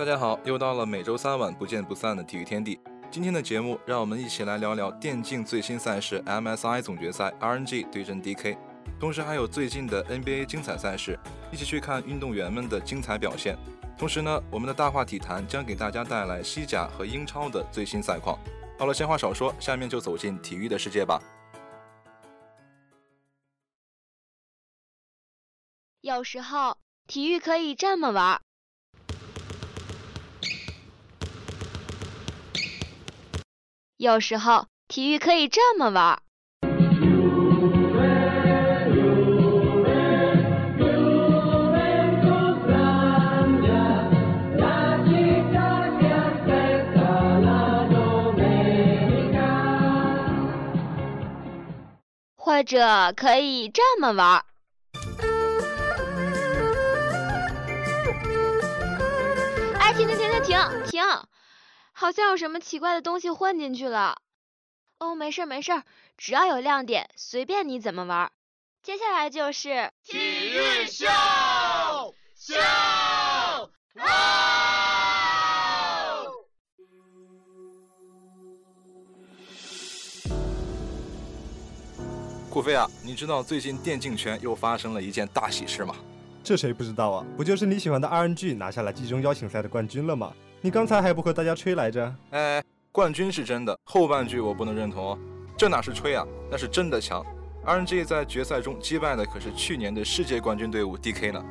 大家好，又到了每周三晚不见不散的体育天地。今天的节目，让我们一起来聊聊电竞最新赛事 MSI 总决赛 RNG 对阵 DK，同时还有最近的 NBA 精彩赛事，一起去看运动员们的精彩表现。同时呢，我们的大话体坛将给大家带来西甲和英超的最新赛况。好了，闲话少说，下面就走进体育的世界吧。有时候体育可以这么玩。有时候体育可以这么玩。或者可以这么玩。哎，停停停停停停！好像有什么奇怪的东西混进去了。哦，没事没事，只要有亮点，随便你怎么玩。接下来就是体育秀秀哦！顾飞啊，你知道最近电竞圈又发生了一件大喜事吗？这谁不知道啊？不就是你喜欢的 RNG 拿下了季中邀请赛的冠军了吗？你刚才还不和大家吹来着？哎，冠军是真的，后半句我不能认同哦。这哪是吹啊，那是真的强。RNG 在决赛中击败的可是去年的世界冠军队伍 DK 呢。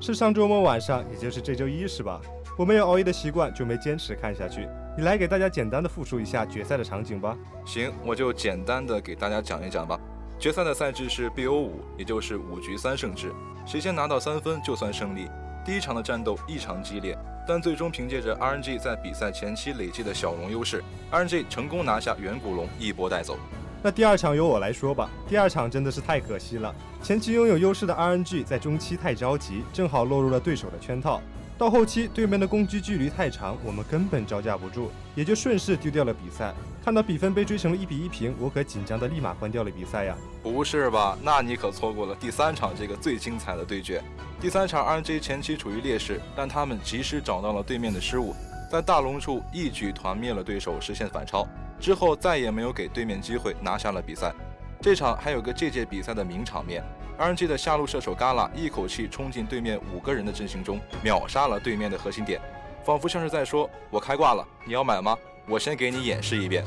是上周末晚上，也就是这周一是吧？我没有熬夜的习惯，就没坚持看下去。你来给大家简单的复述一下决赛的场景吧。行，我就简单的给大家讲一讲吧。决赛的赛制是 BO 五，也就是五局三胜制，谁先拿到三分就算胜利。第一场的战斗异常激烈。但最终凭借着 RNG 在比赛前期累积的小龙优势，RNG 成功拿下远古龙，一波带走。那第二场由我来说吧。第二场真的是太可惜了，前期拥有优势的 RNG 在中期太着急，正好落入了对手的圈套。到后期对面的攻击距离太长，我们根本招架不住，也就顺势丢掉了比赛。看到比分被追成了一比一平，我可紧张的立马关掉了比赛呀！不是吧？那你可错过了第三场这个最精彩的对决。第三场 RNG 前期处于劣势，但他们及时找到了对面的失误，在大龙处一举团灭了对手，实现反超。之后再也没有给对面机会，拿下了比赛。这场还有个这届比赛的名场面。RNG 的下路射手 Gala 一口气冲进对面五个人的阵型中，秒杀了对面的核心点，仿佛像是在说：“我开挂了，你要买吗？我先给你演示一遍。”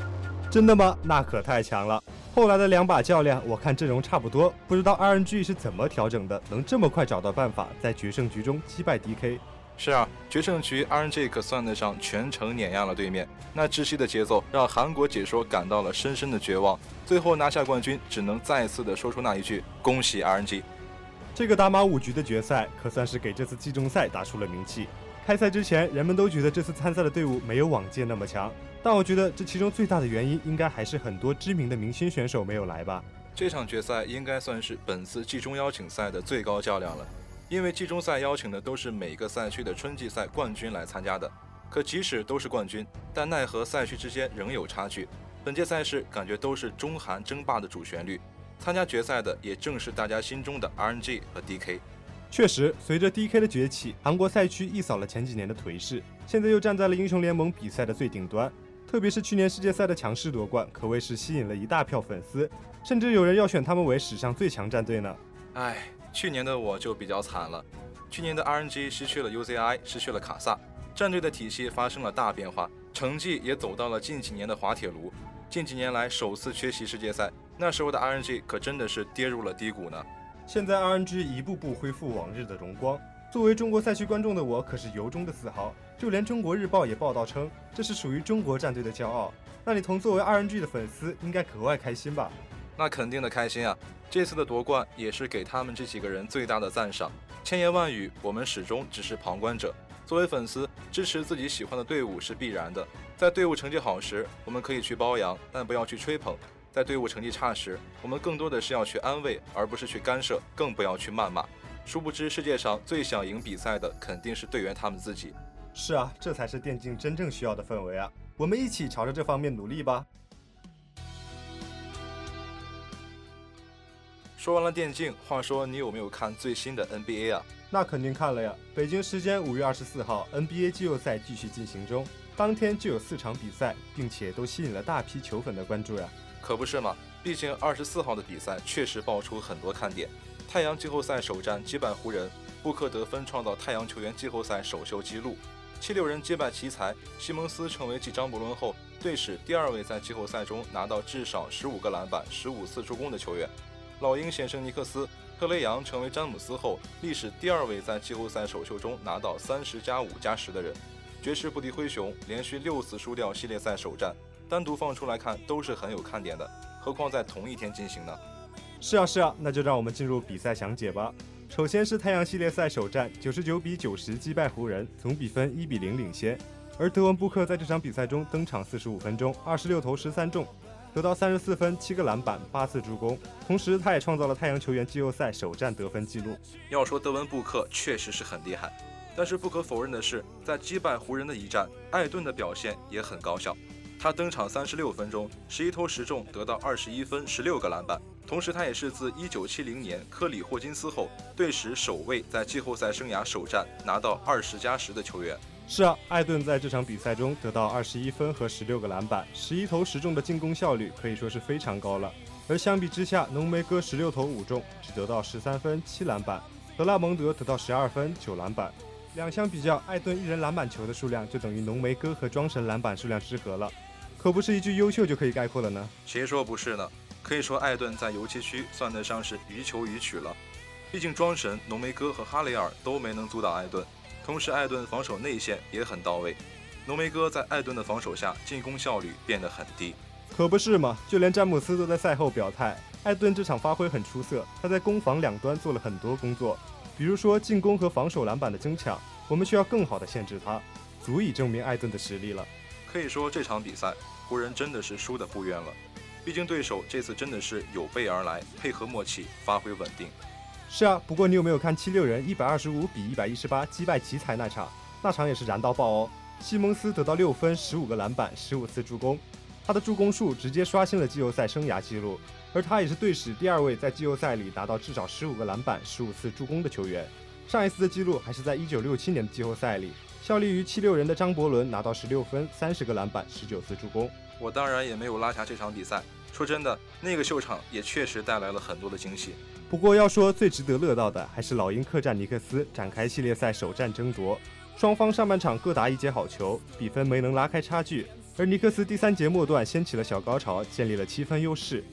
真的吗？那可太强了。后来的两把较量，我看阵容差不多，不知道 RNG 是怎么调整的，能这么快找到办法，在决胜局中击败 DK。是啊，决胜局 RNG 可算得上全程碾压了对面，那窒息的节奏让韩国解说感到了深深的绝望。最后拿下冠军，只能再次的说出那一句：恭喜 RNG。这个打满五局的决赛，可算是给这次季中赛打出了名气。开赛之前，人们都觉得这次参赛的队伍没有往届那么强，但我觉得这其中最大的原因，应该还是很多知名的明星选手没有来吧。这场决赛应该算是本次季中邀请赛的最高较量了。因为季中赛邀请的都是每个赛区的春季赛冠军来参加的，可即使都是冠军，但奈何赛区之间仍有差距。本届赛事感觉都是中韩争霸的主旋律，参加决赛的也正是大家心中的 RNG 和 DK。确实，随着 DK 的崛起，韩国赛区一扫了前几年的颓势，现在又站在了英雄联盟比赛的最顶端。特别是去年世界赛的强势夺冠，可谓是吸引了一大票粉丝，甚至有人要选他们为史上最强战队呢。唉。去年的我就比较惨了，去年的 RNG 失去了 UZI，失去了卡萨，战队的体系发生了大变化，成绩也走到了近几年的滑铁卢。近几年来首次缺席世界赛，那时候的 RNG 可真的是跌入了低谷呢。现在 RNG 一步步恢复往日的荣光，作为中国赛区观众的我可是由衷的自豪，就连中国日报也报道称这是属于中国战队的骄傲。那你同作为 RNG 的粉丝应该格外开心吧？那肯定的开心啊！这次的夺冠也是给他们这几个人最大的赞赏。千言万语，我们始终只是旁观者。作为粉丝，支持自己喜欢的队伍是必然的。在队伍成绩好时，我们可以去褒扬，但不要去吹捧；在队伍成绩差时，我们更多的是要去安慰，而不是去干涉，更不要去谩骂。殊不知，世界上最想赢比赛的肯定是队员他们自己。是啊，这才是电竞真正需要的氛围啊！我们一起朝着这方面努力吧。说完了电竞，话说你有没有看最新的 NBA 啊？那肯定看了呀。北京时间五月二十四号，NBA 季后赛继续进行中，当天就有四场比赛，并且都吸引了大批球粉的关注呀。可不是嘛，毕竟二十四号的比赛确实爆出很多看点。太阳季后赛首战击败湖人，布克得分创造太阳球员季后赛首秀纪录。七六人击败奇才，西蒙斯成为继张伯伦后队史第二位在季后赛中拿到至少十五个篮板、十五次助攻的球员。老鹰险胜尼克斯，特雷杨成为詹姆斯后历史第二位在季后赛首秀中拿到三十加五加十的人。爵士不敌灰熊，连续六次输掉系列赛首战，单独放出来看都是很有看点的，何况在同一天进行呢？是啊是啊，那就让我们进入比赛详解吧。首先是太阳系列赛首战，九十九比九十击败湖人，总比分一比零领先。而德文布克在这场比赛中登场四十五分钟，二十六投十三中，得到三十四分、七个篮板、八次助攻。同时，他也创造了太阳球员季后赛首战得分纪录。要说德文布克确实是很厉害，但是不可否认的是，在击败湖人的一战，艾顿的表现也很高效。他登场三十六分钟，十一投十中，得到二十一分、十六个篮板。同时，他也是自一九七零年科里霍金斯后，队史首位在季后赛生涯首战拿到二十加十的球员。是啊，艾顿在这场比赛中得到二十一分和十六个篮板，十一投十中的进攻效率可以说是非常高了。而相比之下，浓眉哥十六投五中，只得到十三分、七篮板；德拉蒙德得到十二分、九篮板。两相比较，艾顿一人篮板球的数量就等于浓眉哥和庄神篮板数量之和了。可不是一句优秀就可以概括了呢？谁说不是呢？可以说艾顿在游击区算得上是予求予取了。毕竟庄神、浓眉哥和哈雷尔都没能阻挡艾顿，同时艾顿防守内线也很到位。浓眉哥在艾顿的防守下进攻效率变得很低。可不是嘛？就连詹姆斯都在赛后表态，艾顿这场发挥很出色，他在攻防两端做了很多工作，比如说进攻和防守篮板的争抢，我们需要更好的限制他，足以证明艾顿的实力了。可以说这场比赛。湖人真的是输得不冤了，毕竟对手这次真的是有备而来，配合默契，发挥稳定。是啊，不过你有没有看七六人一百二十五比一百一十八击败奇才那场？那场也是燃到爆哦！西蒙斯得到六分、十五个篮板、十五次助攻，他的助攻数直接刷新了季后赛生涯纪录，而他也是队史第二位在季后赛里达到至少十五个篮板、十五次助攻的球员。上一次的记录还是在一九六七年的季后赛里。效力于七六人的张伯伦拿到十六分、三十个篮板、十九次助攻。我当然也没有拉下这场比赛。说真的，那个秀场也确实带来了很多的惊喜。不过要说最值得乐道的，还是老鹰客战尼克斯，展开系列赛首战争夺。双方上半场各打一节好球，比分没能拉开差距。而尼克斯第三节末段掀起了小高潮，建立了七分优势。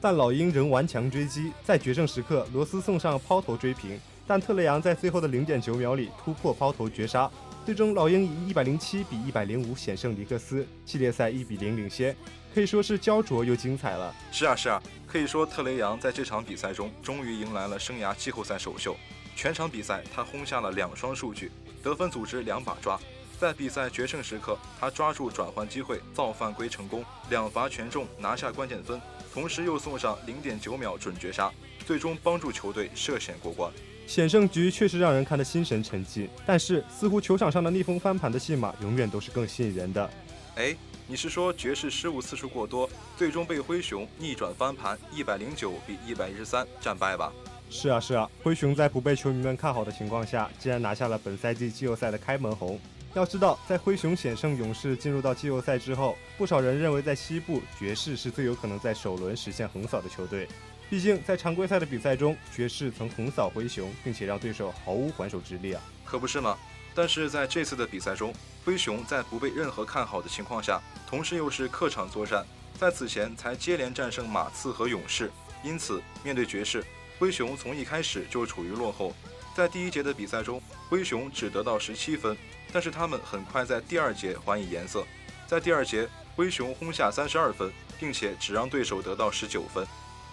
但老鹰仍顽强追击，在决胜时刻，罗斯送上抛投追平，但特雷杨在最后的零点九秒里突破抛投绝杀。最终，老鹰以一百零七比一百零五险胜尼克斯，系列赛一比零领先，可以说是焦灼又精彩了。是啊，是啊，可以说特雷杨在这场比赛中终于迎来了生涯季后赛首秀。全场比赛他轰下了两双数据，得分、组织两把抓。在比赛决胜时刻，他抓住转换机会造犯规成功，两罚全中拿下关键分，同时又送上零点九秒准绝杀，最终帮助球队涉险过关。险胜局确实让人看得心神沉寂，但是似乎球场上的逆风翻盘的戏码永远都是更吸引人的。哎，你是说爵士失误次数过多，最终被灰熊逆转翻盘，一百零九比一百一十三战败吧？是啊是啊，灰熊在不被球迷们看好的情况下，竟然拿下了本赛季季后赛的开门红。要知道，在灰熊险胜勇士进入到季后赛之后，不少人认为在西部爵士是最有可能在首轮实现横扫的球队。毕竟在常规赛的比赛中，爵士曾横扫灰熊，并且让对手毫无还手之力啊！可不是吗？但是在这次的比赛中，灰熊在不被任何看好的情况下，同时又是客场作战，在此前才接连战胜马刺和勇士，因此面对爵士，灰熊从一开始就处于落后。在第一节的比赛中，灰熊只得到十七分，但是他们很快在第二节还以颜色，在第二节，灰熊轰下三十二分，并且只让对手得到十九分。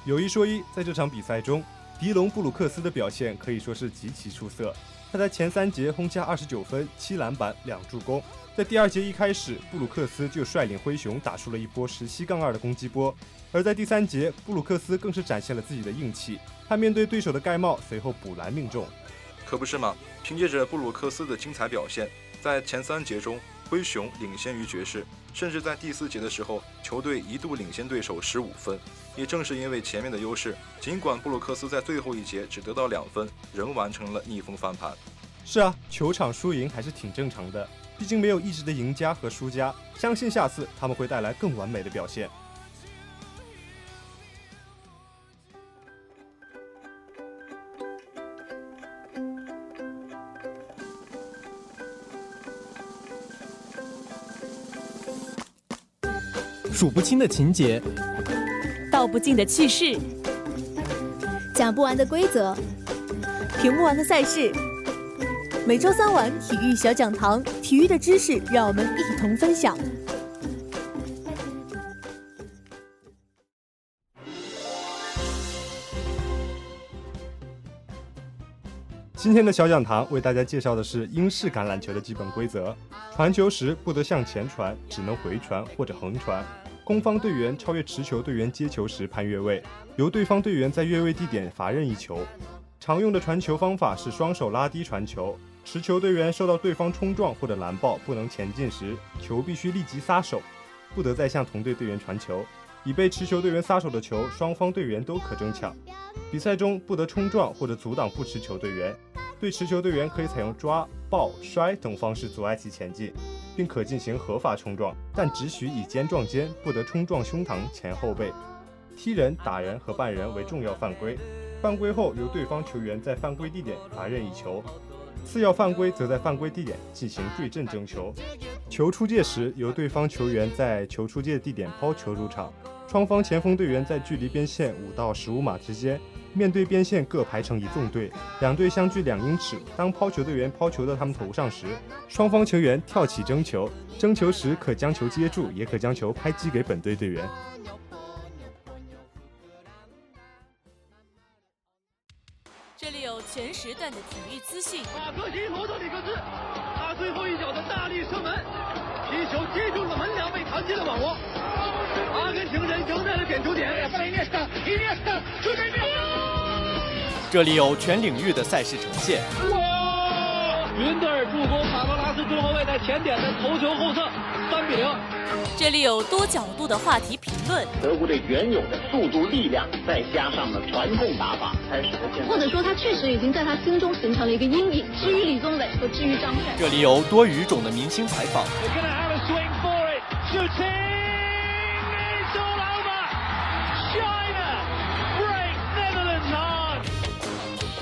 有一说一，在这场比赛中，迪隆·布鲁克斯的表现可以说是极其出色。他在前三节轰下二十九分、七篮板、两助攻。在第二节一开始，布鲁克斯就率领灰熊打出了一波十七杠二的攻击波。而在第三节，布鲁克斯更是展现了自己的硬气，他面对对手的盖帽，随后补篮命中。可不是吗？凭借着布鲁克斯的精彩表现，在前三节中，灰熊领先于爵士，甚至在第四节的时候，球队一度领先对手十五分。也正是因为前面的优势，尽管布鲁克斯在最后一节只得到两分，仍完成了逆风翻盘。是啊，球场输赢还是挺正常的，毕竟没有一直的赢家和输家。相信下次他们会带来更完美的表现。数不清的情节，道不尽的趣事，讲不完的规则，评不完的赛事。每周三晚体育小讲堂，体育的知识让我们一同分享。今天的小讲堂为大家介绍的是英式橄榄球的基本规则：传球时不得向前传，只能回传或者横传。攻方队员超越持球队员接球时判越位，由对方队员在越位地点罚任意球。常用的传球方法是双手拉低传球。持球队员受到对方冲撞或者拦抱不能前进时，球必须立即撒手，不得再向同队队员传球。已被持球队员撒手的球，双方队员都可争抢。比赛中不得冲撞或者阻挡不持球队员。对持球队员可以采用抓、抱、摔等方式阻碍其前进。并可进行合法冲撞，但只许以肩撞肩，不得冲撞胸膛、前后背。踢人、打人和绊人为重要犯规。犯规后，由对方球员在犯规地点罚任意球；次要犯规则在犯规地点进行对阵争球。球出界时，由对方球员在球出界地点抛球入场。双方前锋队员在距离边线五到十五码之间。面对边线各排成一纵队，两队相距两英尺。当抛球队员抛球到他们头上时，双方球员跳起争球。争球时可将球接住，也可将球拍击给本队队员。这里有全时段的体育资讯。马克西罗德里克斯，他最后一脚的大力射门，皮球接住了门梁，被弹进了网窝。阿根廷人赢在了点球点。这里有全领域的赛事呈现。哇！云德尔助攻卡罗拉斯中后卫在前点的头球后侧，三比零。这里有多角度的话题评论。德国队原有的速度、力量，再加上了传控打法，才使得现。或者说，他确实已经在他心中形成了一个阴影。至于李宗伟和至于张帅。这里有多语种的明星采访。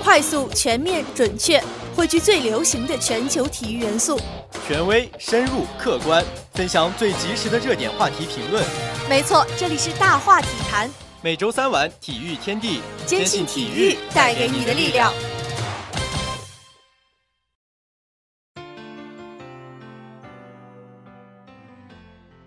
快速、全面、准确，汇聚最流行的全球体育元素，权威、深入、客观，分享最及时的热点话题评论。没错，这里是大话体坛。每周三晚，体育天地，坚信体育带给你的力量。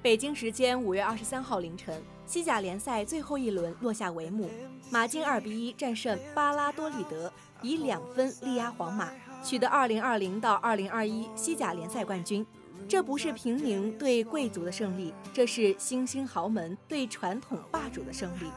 北京时间五月二十三号凌晨，西甲联赛最后一轮落下帷幕，马竞二比一战胜巴拉多利德。以两分力压皇马，取得2020到2021西甲联赛冠军。这不是平民对贵族的胜利，这是新兴豪门对传统霸主的胜利。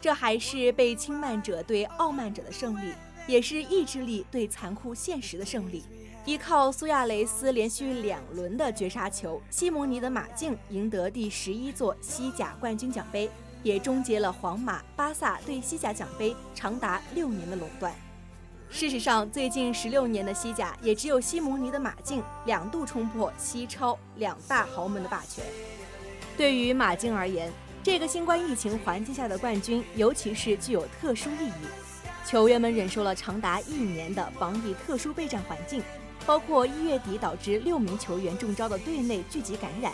这还是被轻慢者对傲慢者的胜利，也是意志力对残酷现实的胜利。依靠苏亚雷斯连续两轮的绝杀球，西蒙尼的马竞赢得第十一座西甲冠军奖杯，也终结了皇马、巴萨对西甲奖杯长达六年的垄断。事实上，最近十六年的西甲也只有西蒙尼的马竞两度冲破西超两大豪门的霸权。对于马竞而言，这个新冠疫情环境下的冠军，尤其是具有特殊意义。球员们忍受了长达一年的防疫特殊备战环境，包括一月底导致六名球员中招的队内聚集感染，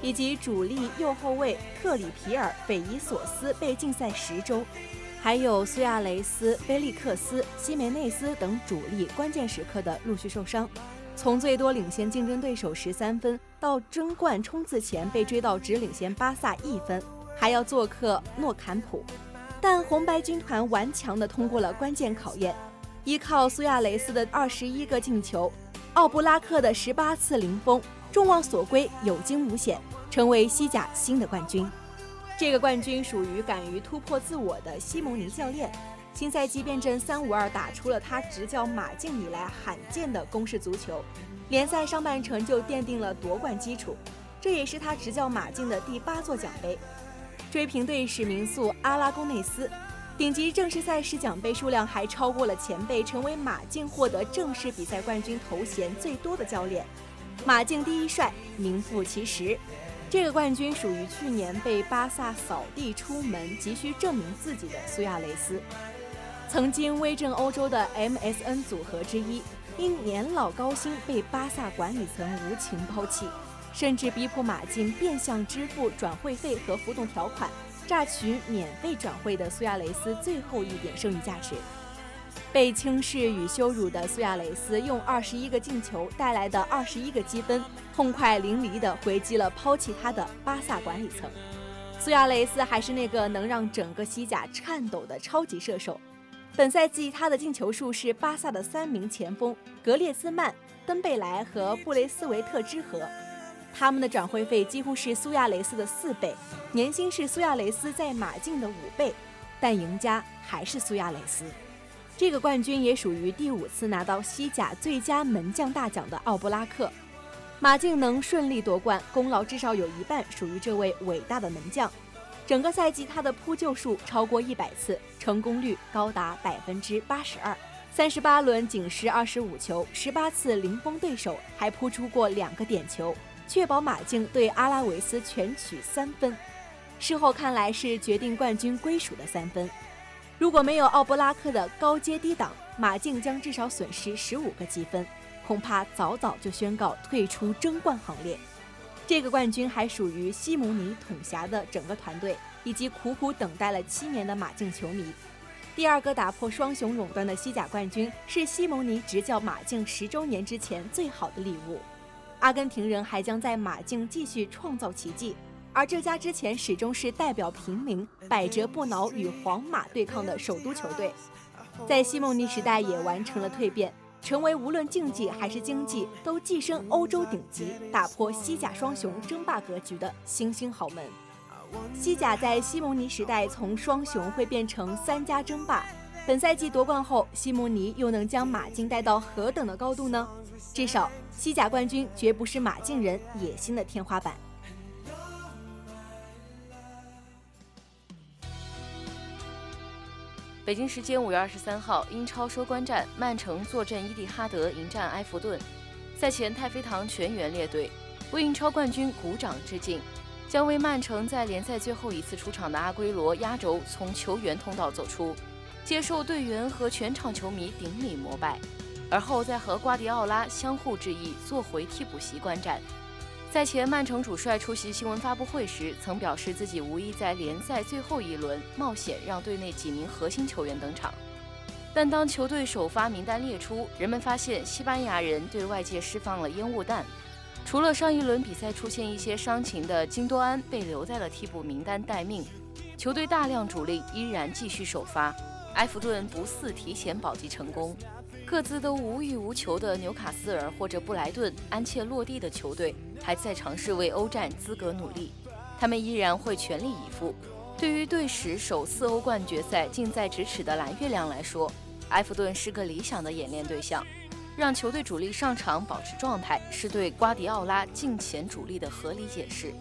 以及主力右后卫特里皮尔匪夷所思被禁赛十周。还有苏亚雷斯、菲利克斯、西梅内斯等主力关键时刻的陆续受伤，从最多领先竞争对手十三分，到争冠冲刺前被追到只领先巴萨一分，还要做客诺坎普。但红白军团顽强地通过了关键考验，依靠苏亚雷斯的二十一个进球，奥布拉克的十八次零封，众望所归，有惊无险，成为西甲新的冠军。这个冠军属于敢于突破自我的西蒙尼教练。新赛季变阵三五二，打出了他执教马竞以来罕见的攻势足球。联赛上半程就奠定了夺冠基础，这也是他执教马竞的第八座奖杯，追平队史名宿阿拉贡内斯。顶级正式赛事奖杯数量还超过了前辈，成为马竞获得正式比赛冠军头衔最多的教练。马竞第一帅，名副其实。这个冠军属于去年被巴萨扫地出门、急需证明自己的苏亚雷斯。曾经威震欧洲的 MSN 组合之一，因年老高薪被巴萨管理层无情抛弃，甚至逼迫马竞变相支付转会费和浮动条款。榨取免费转会的苏亚雷斯最后一点剩余价值，被轻视与羞辱的苏亚雷斯用二十一个进球带来的二十一个积分，痛快淋漓地回击了抛弃他的巴萨管理层。苏亚雷斯还是那个能让整个西甲颤抖的超级射手。本赛季他的进球数是巴萨的三名前锋格列兹曼、登贝莱和布雷斯维特之和。他们的转会费几乎是苏亚雷斯的四倍，年薪是苏亚雷斯在马竞的五倍，但赢家还是苏亚雷斯。这个冠军也属于第五次拿到西甲最佳门将大奖的奥布拉克。马竞能顺利夺冠，功劳至少有一半属于这位伟大的门将。整个赛季他的扑救数超过一百次，成功率高达百分之八十二，三十八轮仅失二十五球，十八次零封对手，还扑出过两个点球。确保马竞对阿拉维斯全取三分，事后看来是决定冠军归属的三分。如果没有奥布拉克的高阶低挡，马竞将至少损失十五个积分，恐怕早早就宣告退出争冠行列。这个冠军还属于西蒙尼统辖的整个团队，以及苦苦等待了七年的马竞球迷。第二个打破双雄垄断的西甲冠军，是西蒙尼执教马竞十周年之前最好的礼物。阿根廷人还将在马竞继续创造奇迹，而这家之前始终是代表平民、百折不挠与皇马对抗的首都球队，在西蒙尼时代也完成了蜕变，成为无论竞技还是经济都跻身欧洲顶级、打破西甲双雄争霸格局的新兴豪门。西甲在西蒙尼时代从双雄会变成三家争霸。本赛季夺冠后，西蒙尼又能将马竞带到何等的高度呢？至少，西甲冠军绝不是马竞人野心的天花板。北京时间五月二十三号，英超收官战，曼城坐镇伊蒂哈德迎战埃弗顿。赛前，太妃堂全员列队，为英超冠军鼓掌致敬，将为曼城在联赛最后一次出场的阿圭罗压轴从球员通道走出。接受队员和全场球迷顶礼膜拜，而后再和瓜迪奥拉相互致意，坐回替补席观战。赛前，曼城主帅出席新闻发布会时，曾表示自己无意在联赛最后一轮冒险让队内几名核心球员登场。但当球队首发名单列出，人们发现西班牙人对外界释放了烟雾弹。除了上一轮比赛出现一些伤情的金多安被留在了替补名单待命，球队大量主力依然继续首发。埃弗顿不似提前保级成功，各自都无欲无求的纽卡斯尔或者布莱顿安切洛蒂的球队还在尝试为欧战资格努力，他们依然会全力以赴。对于队史首次欧冠决赛近在咫尺的蓝月亮来说，埃弗顿是个理想的演练对象。让球队主力上场保持状态，是对瓜迪奥拉近前主力的合理解释。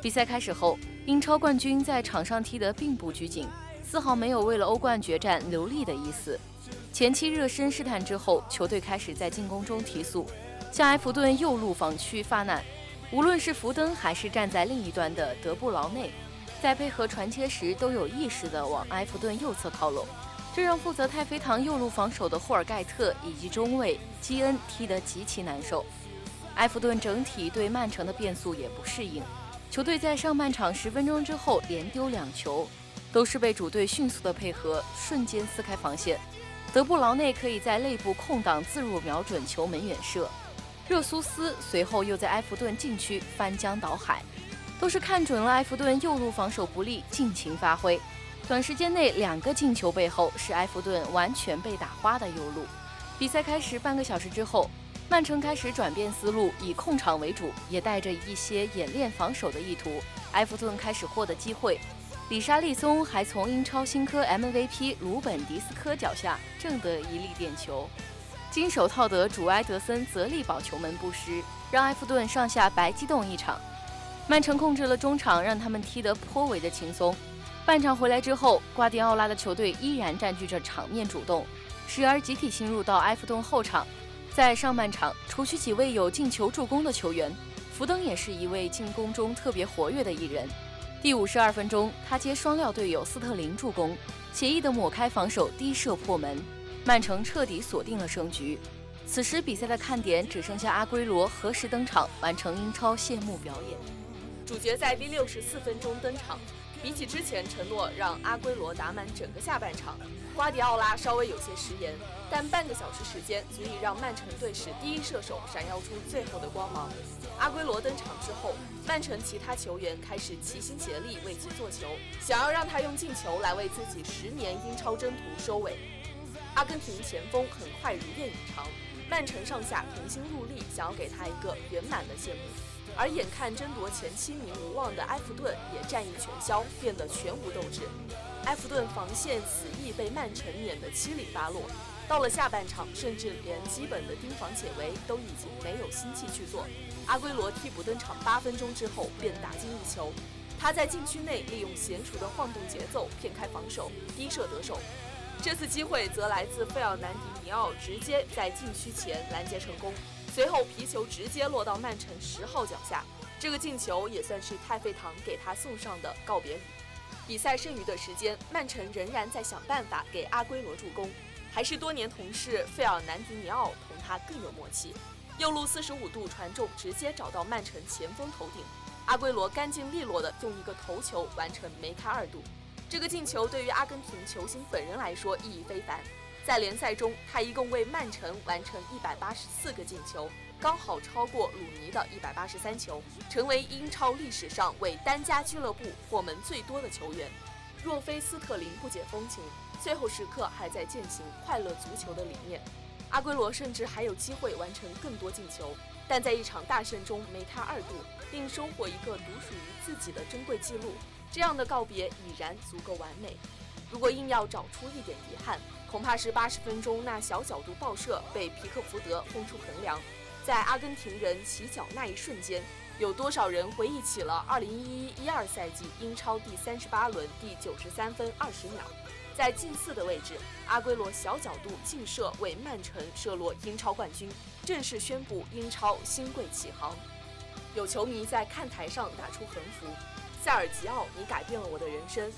比赛开始后，英超冠军在场上踢得并不拘谨。丝毫没有为了欧冠决战留力的意思。前期热身试探之后，球队开始在进攻中提速，向埃弗顿右路防区发难。无论是福登还是站在另一端的德布劳内，在配合传切时都有意识地往埃弗顿右侧靠拢，这让负责太妃堂右路防守的霍尔盖特以及中卫基恩踢得极其难受。埃弗顿整体对曼城的变速也不适应，球队在上半场十分钟之后连丢两球。都是被主队迅速的配合，瞬间撕开防线。德布劳内可以在内部空档自入瞄准球门远射，热苏斯随后又在埃弗顿禁区翻江倒海，都是看准了埃弗顿右路防守不利，尽情发挥。短时间内两个进球背后是埃弗顿完全被打花的右路。比赛开始半个小时之后，曼城开始转变思路，以控场为主，也带着一些演练防守的意图。埃弗顿开始获得机会。里沙利松还从英超新科 MVP 鲁本迪斯科脚下挣得一粒点球。金手套得主埃德森则力保球门不失，让埃弗顿上下白激动一场。曼城控制了中场，让他们踢得颇为的轻松。半场回来之后，瓜迪奥拉的球队依然占据着场面主动，时而集体侵入到埃弗顿后场。在上半场，除去几位有进球助攻的球员，福登也是一位进攻中特别活跃的一人。第五十二分钟，他接双料队友斯特林助攻，惬意的抹开防守，低射破门。曼城彻底锁定了胜局。此时比赛的看点只剩下阿圭罗何时登场，完成英超谢幕表演。主角在第六十四分钟登场。比起之前承诺让阿圭罗打满整个下半场，瓜迪奥拉稍微有些食言。但半个小时时间足以让曼城队史第一射手闪耀出最后的光芒。阿圭罗登场之后，曼城其他球员开始齐心协力为其做球，想要让他用进球来为自己十年英超征途收尾。阿根廷前锋很快如愿以偿，曼城上下同心戮力，想要给他一个圆满的谢幕。而眼看争夺前七名无望的埃弗顿也战意全消，变得全无斗志。埃弗顿防线死役被曼城碾得七零八落，到了下半场，甚至连基本的盯防解围都已经没有心气去做。阿圭罗替补登场八分钟之后便打进一球，他在禁区内利用娴熟的晃动节奏骗开防守，低射得手。这次机会则来自费尔南迪尼奥直接在禁区前拦截成功，随后皮球直接落到曼城十号脚下，这个进球也算是太妃糖给他送上的告别礼。比赛剩余的时间，曼城仍然在想办法给阿圭罗助攻，还是多年同事费尔南迪尼奥同他更有默契，右路四十五度传中直接找到曼城前锋头顶，阿圭罗干净利落的用一个头球完成梅开二度。这个进球对于阿根廷球星本人来说意义非凡，在联赛中，他一共为曼城完成一百八十四个进球，刚好超过鲁尼的一百八十三球，成为英超历史上为单家俱乐部破门最多的球员。若非斯特林不解风情，最后时刻还在践行快乐足球的理念，阿圭罗甚至还有机会完成更多进球，但在一场大胜中梅开二度，并收获一个独属于自己的珍贵记录。这样的告别已然足够完美。如果硬要找出一点遗憾，恐怕是八十分钟那小角度爆射被皮克福德轰出横梁。在阿根廷人起脚那一瞬间，有多少人回忆起了二零一一一二赛季英超第三十八轮第九十三分二十秒，在近似的位置，阿圭罗小角度劲射为曼城射落英超冠军，正式宣布英超新贵起航。有球迷在看台上打出横幅。塞尔吉奥，你改变了我的人生。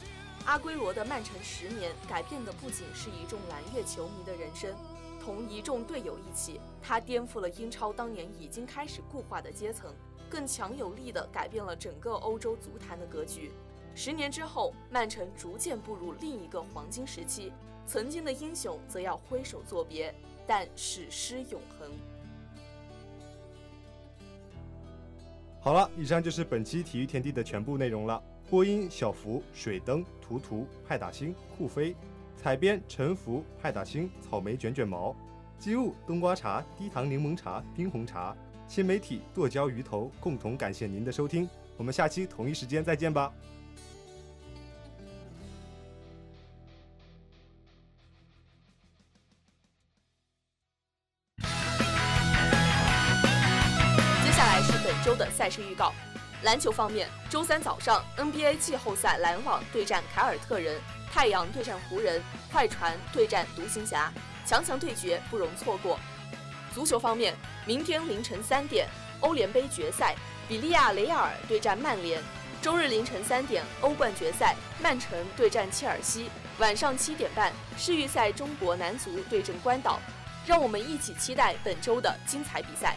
阿圭罗的曼城十年，改变的不仅是一众蓝月球迷的人生，同一众队友一起，他颠覆了英超当年已经开始固化的阶层，更强有力地改变了整个欧洲足坛的格局。十年之后，曼城逐渐步入另一个黄金时期，曾经的英雄则要挥手作别，但史诗永恒。好了，以上就是本期体育天地的全部内容了。播音：小福、水灯、图图、派大星、酷飞；采编：陈福、派大星、草莓卷卷毛；机务：冬瓜茶、低糖柠檬茶、冰红茶；新媒体：剁椒鱼头。共同感谢您的收听，我们下期同一时间再见吧。接下来是本周的赛事预告：篮球方面，周三早上 NBA 季后赛篮网对战凯尔特人，太阳对战湖人，快船对战独行侠，强强对决不容错过。足球方面，明天凌晨三点，欧联杯决赛，比利亚雷亚尔对战曼联；周日凌晨三点，欧冠决赛，曼城对战切尔西；晚上七点半，世预赛中国男足对阵关岛。让我们一起期待本周的精彩比赛。